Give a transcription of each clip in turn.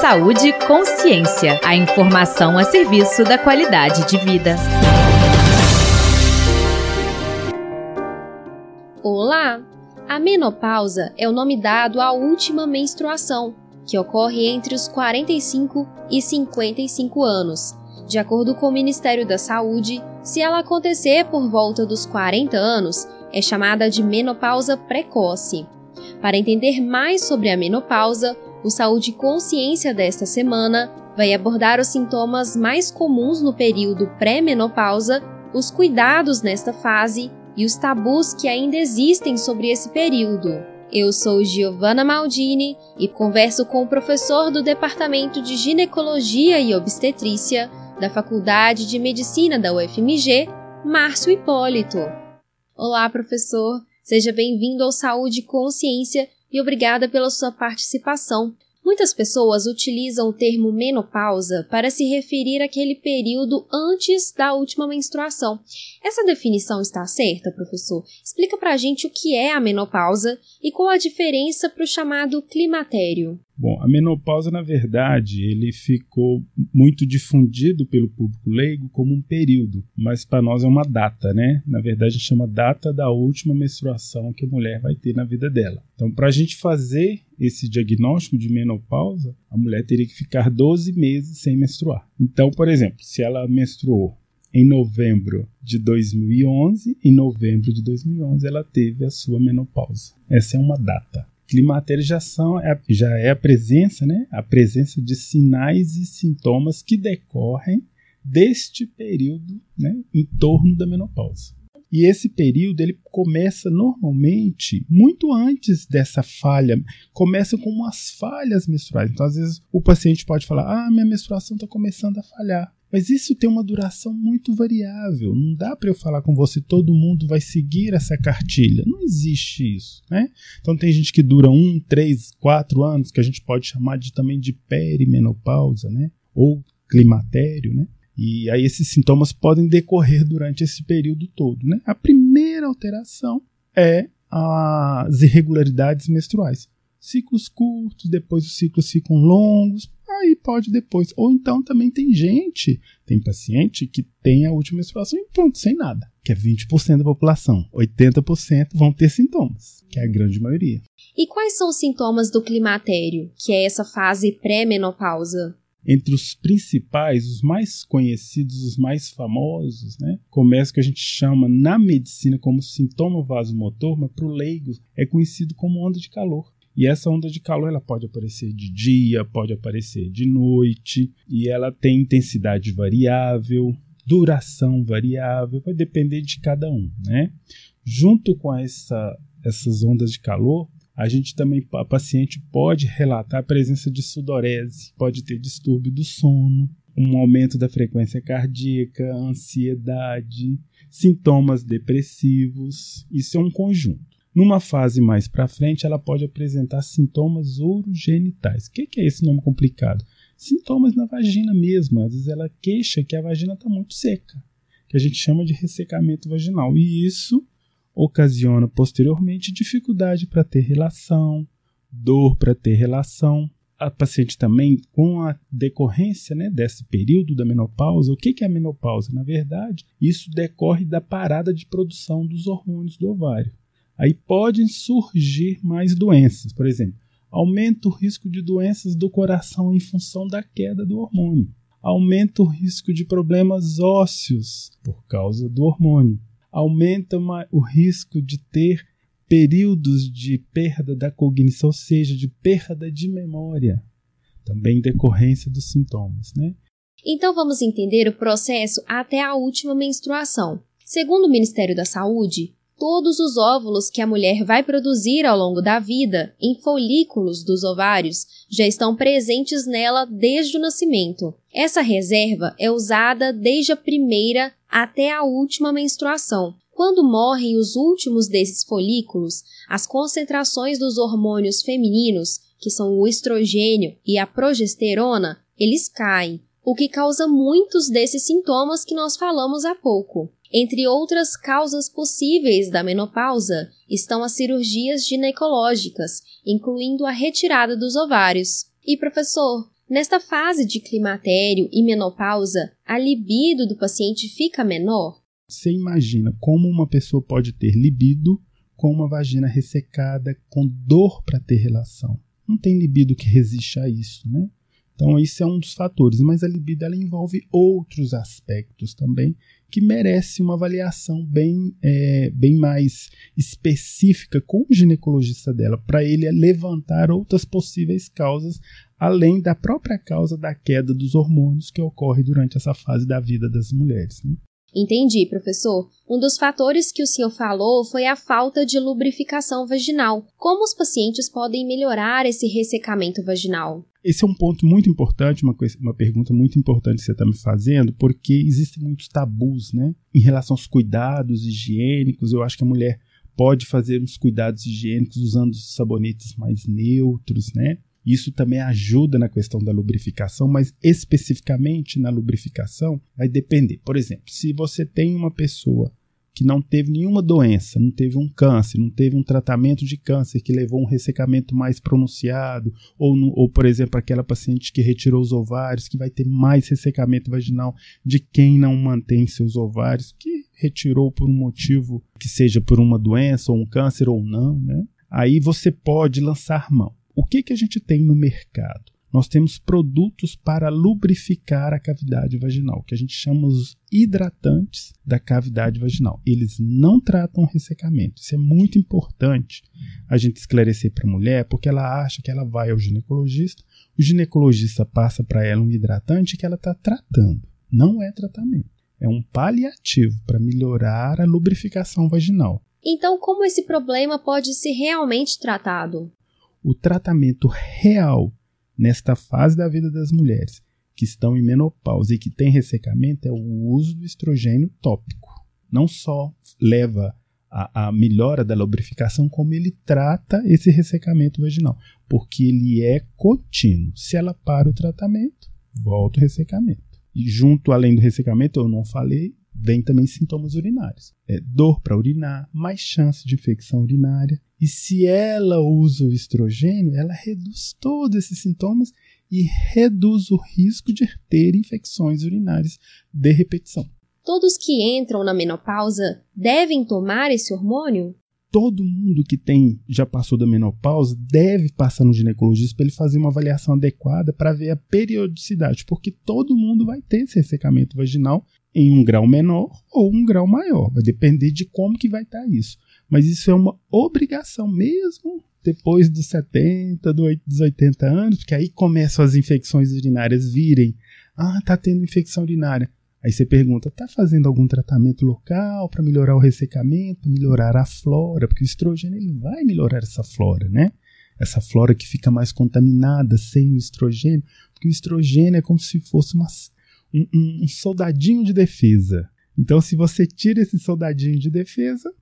Saúde Consciência. A informação a serviço da qualidade de vida. Olá! A menopausa é o nome dado à última menstruação, que ocorre entre os 45 e 55 anos. De acordo com o Ministério da Saúde, se ela acontecer por volta dos 40 anos, é chamada de menopausa precoce. Para entender mais sobre a menopausa, o Saúde Consciência desta semana vai abordar os sintomas mais comuns no período pré-menopausa, os cuidados nesta fase e os tabus que ainda existem sobre esse período. Eu sou Giovanna Maldini e converso com o professor do Departamento de Ginecologia e Obstetrícia da Faculdade de Medicina da UFMG, Márcio Hipólito. Olá, professor. Seja bem-vindo ao Saúde Consciência e obrigada pela sua participação. Muitas pessoas utilizam o termo menopausa para se referir àquele período antes da última menstruação. Essa definição está certa, professor? Explica para a gente o que é a menopausa e qual a diferença para o chamado climatério. Bom, a menopausa, na verdade, ele ficou muito difundido pelo público leigo como um período, mas para nós é uma data, né? Na verdade, a gente chama data da última menstruação que a mulher vai ter na vida dela. Então, para a gente fazer esse diagnóstico de menopausa, a mulher teria que ficar 12 meses sem menstruar. Então, por exemplo, se ela menstruou em novembro de 2011, em novembro de 2011 ela teve a sua menopausa. Essa é uma data climaterização é, já é a presença, né, a presença de sinais e sintomas que decorrem deste período né, em torno da menopausa. E esse período ele começa normalmente muito antes dessa falha, começa com umas falhas menstruais. Então, às vezes, o paciente pode falar: Ah, minha menstruação está começando a falhar. Mas isso tem uma duração muito variável. Não dá para eu falar com você, todo mundo vai seguir essa cartilha. Não existe isso. Né? Então tem gente que dura um, três, quatro anos, que a gente pode chamar de, também de perimenopausa, né? ou climatério. Né? E aí esses sintomas podem decorrer durante esse período todo. Né? A primeira alteração é as irregularidades menstruais. Ciclos curtos, depois os ciclos ficam longos, pode depois. Ou então também tem gente, tem paciente que tem a última menstruação e pronto, sem nada, que é 20% da população. 80% vão ter sintomas, que é a grande maioria. E quais são os sintomas do climatério, que é essa fase pré-menopausa? Entre os principais, os mais conhecidos, os mais famosos, né? Começa que a gente chama na medicina como sintoma vasomotor, mas para o leigo é conhecido como onda de calor. E essa onda de calor ela pode aparecer de dia, pode aparecer de noite, e ela tem intensidade variável, duração variável, vai depender de cada um, né? Junto com essa, essas ondas de calor, a gente também, a paciente pode relatar a presença de sudorese, pode ter distúrbio do sono, um aumento da frequência cardíaca, ansiedade, sintomas depressivos. Isso é um conjunto. Numa fase mais para frente, ela pode apresentar sintomas urogenitais. O que, que é esse nome complicado? Sintomas na vagina mesmo. Às vezes ela queixa que a vagina está muito seca, que a gente chama de ressecamento vaginal. E isso ocasiona posteriormente dificuldade para ter relação, dor para ter relação. A paciente também, com a decorrência né, desse período da menopausa, o que, que é a menopausa? Na verdade, isso decorre da parada de produção dos hormônios do ovário aí podem surgir mais doenças. Por exemplo, aumenta o risco de doenças do coração em função da queda do hormônio. Aumenta o risco de problemas ósseos por causa do hormônio. Aumenta o risco de ter períodos de perda da cognição, ou seja, de perda de memória, também decorrência dos sintomas, né? Então vamos entender o processo até a última menstruação. Segundo o Ministério da Saúde, todos os óvulos que a mulher vai produzir ao longo da vida, em folículos dos ovários, já estão presentes nela desde o nascimento. Essa reserva é usada desde a primeira até a última menstruação. Quando morrem os últimos desses folículos, as concentrações dos hormônios femininos, que são o estrogênio e a progesterona, eles caem, o que causa muitos desses sintomas que nós falamos há pouco. Entre outras causas possíveis da menopausa estão as cirurgias ginecológicas, incluindo a retirada dos ovários. E professor, Nesta fase de climatério e menopausa, a libido do paciente fica menor? Você imagina como uma pessoa pode ter libido com uma vagina ressecada, com dor para ter relação. Não tem libido que resista a isso, né? Então, isso é um dos fatores, mas a libido ela envolve outros aspectos também que merece uma avaliação bem, é, bem mais específica com o ginecologista dela, para ele levantar outras possíveis causas, além da própria causa da queda dos hormônios que ocorre durante essa fase da vida das mulheres. Né? Entendi, professor. Um dos fatores que o senhor falou foi a falta de lubrificação vaginal. Como os pacientes podem melhorar esse ressecamento vaginal? Esse é um ponto muito importante, uma, coisa, uma pergunta muito importante que você está me fazendo, porque existem muitos tabus, né? Em relação aos cuidados higiênicos, eu acho que a mulher pode fazer uns cuidados higiênicos usando sabonetes mais neutros, né? Isso também ajuda na questão da lubrificação, mas especificamente na lubrificação vai depender. Por exemplo, se você tem uma pessoa que não teve nenhuma doença, não teve um câncer, não teve um tratamento de câncer que levou a um ressecamento mais pronunciado, ou, no, ou, por exemplo, aquela paciente que retirou os ovários, que vai ter mais ressecamento vaginal de quem não mantém seus ovários, que retirou por um motivo que seja por uma doença ou um câncer ou não, né? Aí você pode lançar mão. O que, que a gente tem no mercado? Nós temos produtos para lubrificar a cavidade vaginal, que a gente chama os hidratantes da cavidade vaginal. Eles não tratam ressecamento. Isso é muito importante a gente esclarecer para a mulher, porque ela acha que ela vai ao ginecologista, o ginecologista passa para ela um hidratante que ela está tratando. Não é tratamento. É um paliativo para melhorar a lubrificação vaginal. Então, como esse problema pode ser realmente tratado? O tratamento real nesta fase da vida das mulheres que estão em menopausa e que têm ressecamento é o uso do estrogênio tópico. Não só leva a, a, melhora da lubrificação, como ele trata esse ressecamento vaginal, porque ele é contínuo. Se ela para o tratamento, volta o ressecamento. E junto, além do ressecamento, eu não falei, vem também sintomas urinários. É dor para urinar, mais chance de infecção urinária. E se ela usa o estrogênio, ela reduz todos esses sintomas e reduz o risco de ter infecções urinárias de repetição. Todos que entram na menopausa devem tomar esse hormônio? todo mundo que tem já passou da menopausa deve passar no ginecologista para ele fazer uma avaliação adequada para ver a periodicidade, porque todo mundo vai ter esse ressecamento vaginal em um grau menor ou um grau maior, vai depender de como que vai estar tá isso. Mas isso é uma obrigação mesmo depois dos 70, dos 80 anos, porque aí começam as infecções urinárias virem. Ah, tá tendo infecção urinária. Aí você pergunta, tá fazendo algum tratamento local para melhorar o ressecamento, melhorar a flora? Porque o estrogênio ele vai melhorar essa flora, né? Essa flora que fica mais contaminada sem o estrogênio, porque o estrogênio é como se fosse uma, um, um, soldadinho de defesa. Então, se você tira esse soldadinho de defesa,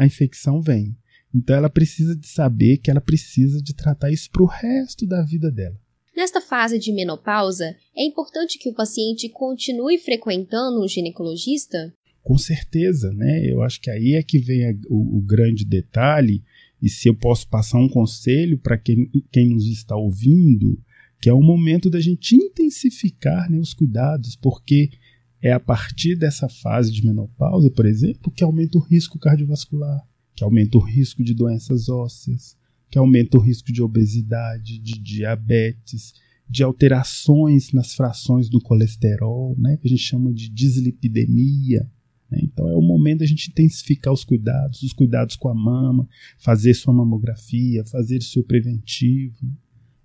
a infecção vem. Então, ela precisa de saber que ela precisa de tratar isso para o resto da vida dela. Nesta fase de menopausa, é importante que o paciente continue frequentando um ginecologista? Com certeza, né? Eu acho que aí é que vem o, o, grande detalhe, e se eu posso passar um conselho para quem, quem nos está ouvindo, que é o momento da gente intensificar né, os cuidados, porque é a partir dessa fase de menopausa, por exemplo, que aumenta o risco cardiovascular, que aumenta o risco de doenças ósseas, que aumenta o risco de obesidade, de diabetes, de alterações nas frações do colesterol, né, que a gente chama de dislipidemia. Né? Então é o momento da gente intensificar os cuidados, os cuidados com a mama, fazer sua mamografia, fazer seu preventivo. Né?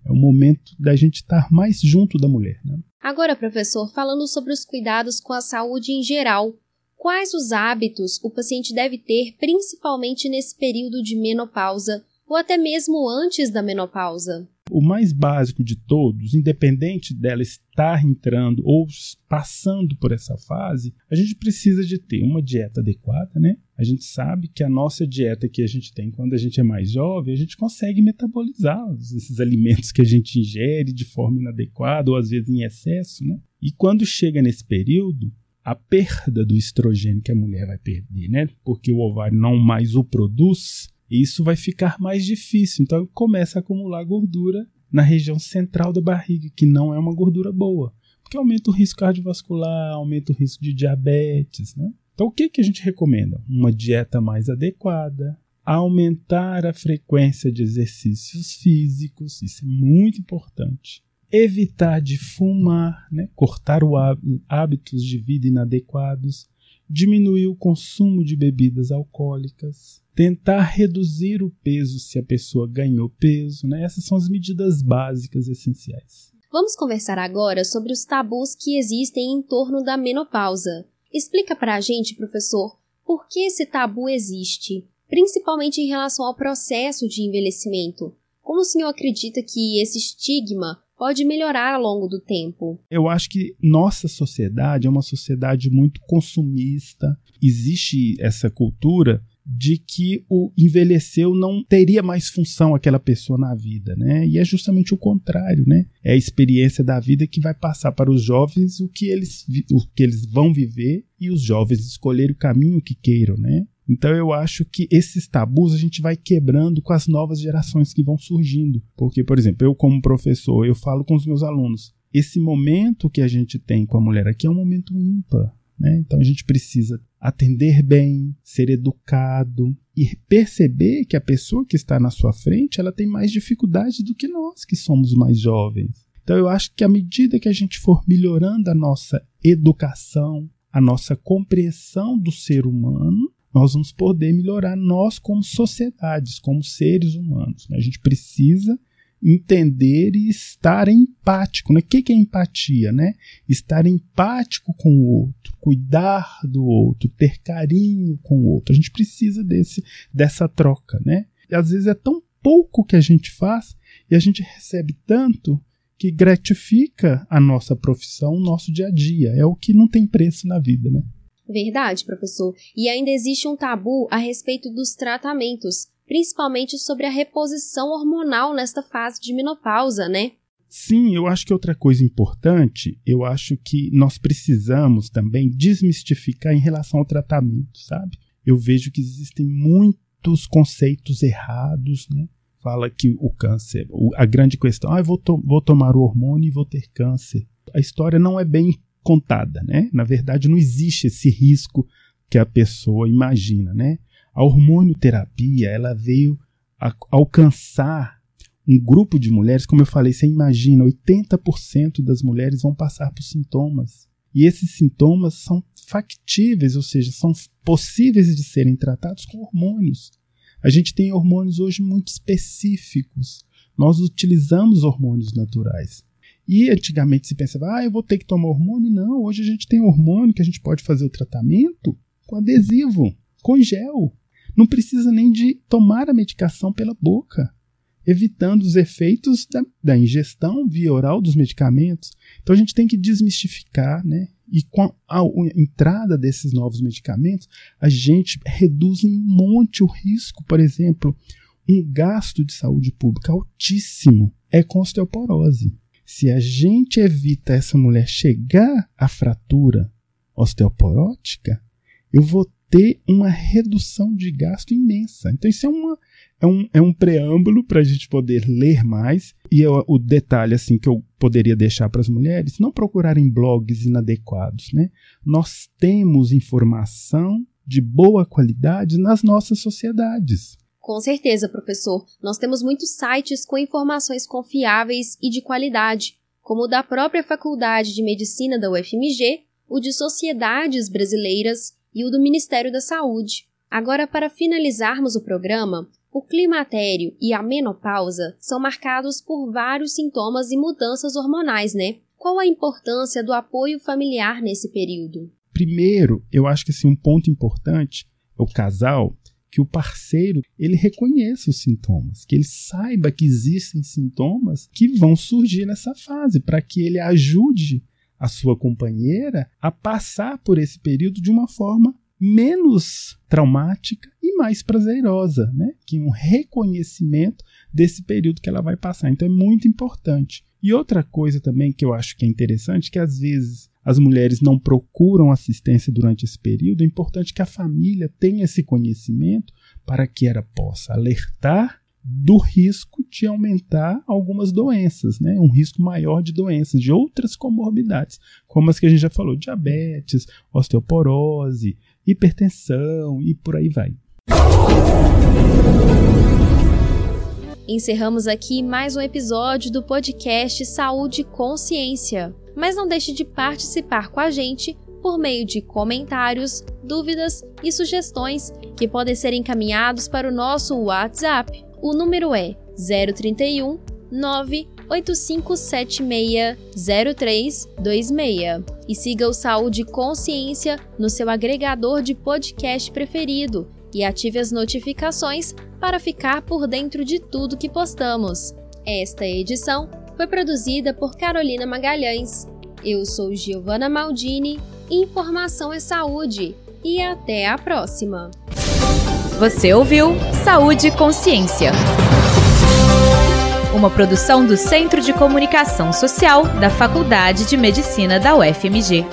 É o momento da gente estar mais junto da mulher. Né? Agora, professor, falando sobre os cuidados com a saúde em geral, quais os hábitos o paciente deve ter, principalmente nesse período de menopausa, ou até mesmo antes da menopausa. O mais básico de todos, independente dela estar entrando ou passando por essa fase, a gente precisa de ter uma dieta adequada, né? A gente sabe que a nossa dieta que a gente tem quando a gente é mais jovem, a gente consegue metabolizar esses alimentos que a gente ingere de forma inadequada ou às vezes em excesso, né? E quando chega nesse período, a perda do estrogênio que a mulher vai perder, né? Porque o ovário não mais o produz, isso vai ficar mais difícil. Então começa a acumular gordura na região central da barriga, que não é uma gordura boa, porque aumenta o risco cardiovascular, aumenta o risco de diabetes, né? Então, o que, que a gente recomenda? Uma dieta mais adequada, aumentar a frequência de exercícios físicos, isso é muito importante. Evitar de fumar, né? cortar os hábitos de vida inadequados, diminuir o consumo de bebidas alcoólicas, tentar reduzir o peso se a pessoa ganhou peso, né? Essas são as medidas básicas essenciais. Vamos conversar agora sobre os tabus que existem em torno da menopausa. Explica para a gente, professor, por que esse tabu existe, principalmente em relação ao processo de envelhecimento. Como o senhor acredita que esse estigma pode melhorar ao longo do tempo? Eu acho que nossa sociedade é uma sociedade muito consumista. Existe essa cultura de que o envelheceu não teria mais função aquela pessoa na vida, né? E é justamente o contrário, né? É a experiência da vida que vai passar para os jovens o que eles, o que eles vão viver e os jovens escolherem o caminho que queiram, né? Então eu acho que esses tabus a gente vai quebrando com as novas gerações que vão surgindo. Porque, por exemplo, eu como professor, eu falo com os meus alunos, esse momento que a gente tem com a mulher aqui é um momento ímpar. Né? Então a gente precisa atender bem, ser educado e perceber que a pessoa que está na sua frente ela tem mais dificuldades do que nós que somos mais jovens. Então eu acho que à medida que a gente for melhorando a nossa educação, a nossa compreensão do ser humano, nós vamos poder melhorar nós como sociedades, como seres humanos. Né? A gente precisa entender e estar empático. Né? O que é empatia? Né? Estar empático com o outro, cuidar do outro, ter carinho com o outro. A gente precisa desse, dessa troca. Né? E às vezes é tão pouco que a gente faz e a gente recebe tanto que gratifica a nossa profissão, o nosso dia a dia. É o que não tem preço na vida, né? Verdade, professor. E ainda existe um tabu a respeito dos tratamentos, principalmente sobre a reposição hormonal nesta fase de menopausa, né? Sim, eu acho que outra coisa importante, eu acho que nós precisamos também desmistificar em relação ao tratamento, sabe? Eu vejo que existem muitos conceitos errados, né? Fala que o câncer, a grande questão, ah, eu vou, to vou tomar o hormônio e vou ter câncer. A história não é bem contada, né? Na verdade, não existe esse risco que a pessoa imagina, né? A hormonioterapia, ela veio alcançar um grupo de mulheres, como eu falei, você imagina, 80% das mulheres vão passar por sintomas. E esses sintomas são factíveis, ou seja, são possíveis de serem tratados com hormônios. A gente tem hormônios hoje muito específicos. Nós utilizamos hormônios naturais. E antigamente se pensava, ah, eu vou ter que tomar hormônio. Não, hoje a gente tem hormônio que a gente pode fazer o tratamento com adesivo, com gel. Não precisa nem de tomar a medicação pela boca, evitando os efeitos da, da ingestão via oral dos medicamentos. Então a gente tem que desmistificar, né? E com a, entrada desses novos medicamentos, a gente reduz um monte o risco, por exemplo, um gasto de saúde pública altíssimo é com osteoporose. Se a gente evita essa mulher chegar à fratura osteoporótica, eu vou ter uma redução de gasto imensa. Então, isso é, uma, é, um, é um preâmbulo para a gente poder ler mais. E eu, o detalhe assim que eu poderia deixar para as mulheres: não procurarem blogs inadequados. Né? Nós temos informação de boa qualidade nas nossas sociedades. Com certeza, professor. Nós temos muitos sites com informações confiáveis e de qualidade, como o da própria Faculdade de Medicina da UFMG, o de Sociedades Brasileiras e o do Ministério da Saúde. Agora, para finalizarmos o programa, o climatério e a menopausa são marcados por vários sintomas e mudanças hormonais, né? Qual a importância do apoio familiar nesse período? Primeiro, eu acho que assim, um ponto importante é o casal que o parceiro ele reconheça os sintomas, que ele saiba que existem sintomas que vão surgir nessa fase, para que ele ajude a sua companheira a passar por esse período de uma forma menos traumática e mais prazerosa, né? Que um reconhecimento desse período que ela vai passar. Então é muito importante. E outra coisa também que eu acho que é interessante, que às vezes as mulheres não procuram assistência durante esse período, é importante que a família tenha esse conhecimento para que ela possa alertar do risco de aumentar algumas doenças, né? Um risco maior de doenças, de outras comorbidades, como as que a gente já falou, diabetes, osteoporose, hipertensão e por aí vai. Encerramos aqui mais um episódio do podcast Saúde Consciência. Mas não deixe de participar com a gente por meio de comentários, dúvidas e sugestões que podem ser encaminhados para o nosso WhatsApp. O número é 031 985760326 e siga o Saúde Consciência no seu agregador de podcast preferido e ative as notificações para ficar por dentro de tudo que postamos. Esta edição foi produzida por Carolina Magalhães. Eu sou Giovana Maldini, Informação é Saúde e até a próxima. Você ouviu Saúde e Consciência. Uma produção do Centro de Comunicação Social da Faculdade de Medicina da UFMG.